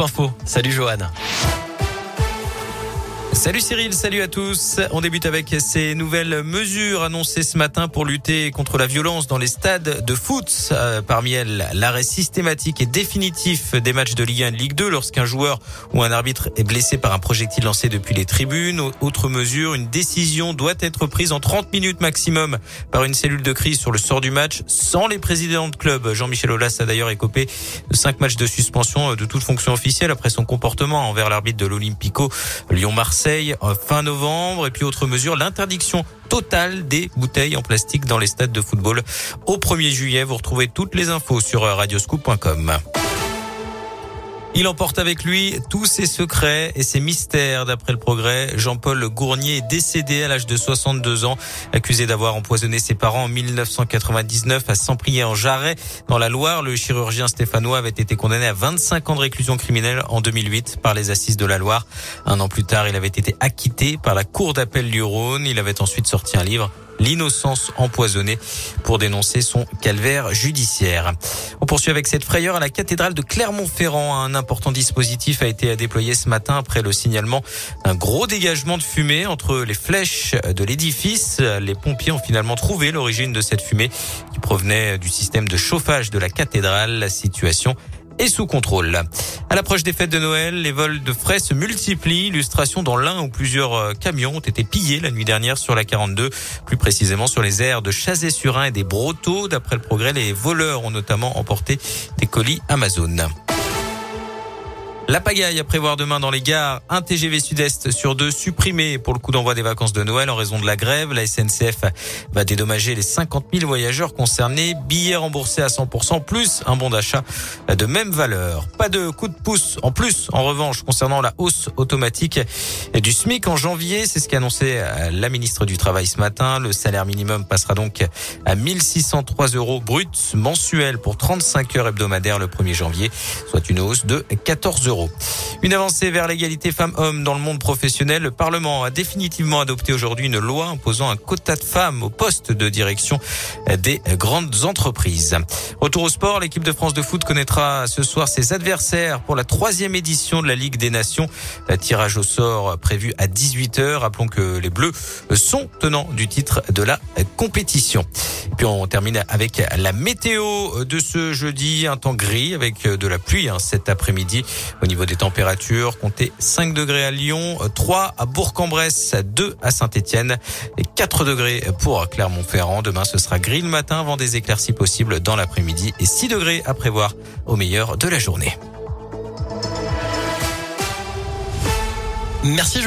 Info. Salut Johan. Salut Cyril, salut à tous. On débute avec ces nouvelles mesures annoncées ce matin pour lutter contre la violence dans les stades de foot. Euh, parmi elles, l'arrêt systématique et définitif des matchs de Ligue 1 et Ligue 2 lorsqu'un joueur ou un arbitre est blessé par un projectile lancé depuis les tribunes. Autre mesure, une décision doit être prise en 30 minutes maximum par une cellule de crise sur le sort du match sans les présidents de club. Jean-Michel Aulas a d'ailleurs écopé de 5 matchs de suspension de toute fonction officielle après son comportement envers l'arbitre de l'Olympico Lyon-Marseille fin novembre. Et puis autre mesure, l'interdiction totale des bouteilles en plastique dans les stades de football au 1er juillet. Vous retrouvez toutes les infos sur radioscoop.com. Il emporte avec lui tous ses secrets et ses mystères. D'après le progrès, Jean-Paul Gournier est décédé à l'âge de 62 ans, accusé d'avoir empoisonné ses parents en 1999 à Saint-Priest en Jarret. Dans la Loire, le chirurgien stéphanois avait été condamné à 25 ans de réclusion criminelle en 2008 par les assises de la Loire. Un an plus tard, il avait été acquitté par la cour d'appel du Rhône. Il avait ensuite sorti un livre l'innocence empoisonnée pour dénoncer son calvaire judiciaire. On poursuit avec cette frayeur à la cathédrale de Clermont-Ferrand. Un important dispositif a été déployé ce matin après le signalement d'un gros dégagement de fumée entre les flèches de l'édifice. Les pompiers ont finalement trouvé l'origine de cette fumée qui provenait du système de chauffage de la cathédrale. La situation est sous contrôle. À l'approche des fêtes de Noël, les vols de frais se multiplient. Illustration dans l'un ou plusieurs euh, camions ont été pillés la nuit dernière sur la 42, plus précisément sur les aires de Chazé-sur-Ain et des Brotteaux. D'après le progrès, les voleurs ont notamment emporté des colis Amazon. La pagaille à prévoir demain dans les gares. Un TGV Sud-Est sur deux supprimé pour le coup d'envoi des vacances de Noël en raison de la grève. La SNCF va dédommager les 50 000 voyageurs concernés. Billets remboursés à 100% plus un bon d'achat de même valeur. Pas de coup de pouce en plus en revanche concernant la hausse automatique du SMIC en janvier. C'est ce qu'a annoncé la ministre du Travail ce matin. Le salaire minimum passera donc à 1603 euros bruts mensuels pour 35 heures hebdomadaires le 1er janvier, soit une hausse de 14 euros. Une avancée vers l'égalité femmes-hommes dans le monde professionnel. Le Parlement a définitivement adopté aujourd'hui une loi imposant un quota de femmes au poste de direction des grandes entreprises. Retour au sport, l'équipe de France de foot connaîtra ce soir ses adversaires pour la troisième édition de la Ligue des Nations. tirage au sort prévu à 18h. Rappelons que les Bleus sont tenants du titre de la compétition. Puis on termine avec la météo de ce jeudi, un temps gris avec de la pluie hein, cet après-midi. Au niveau des températures, comptez 5 degrés à Lyon, 3 à Bourg-en-Bresse, 2 à Saint-Étienne et 4 degrés pour Clermont-Ferrand. Demain, ce sera gris le matin avant des éclaircies possibles dans l'après-midi et 6 degrés à prévoir au meilleur de la journée. Merci.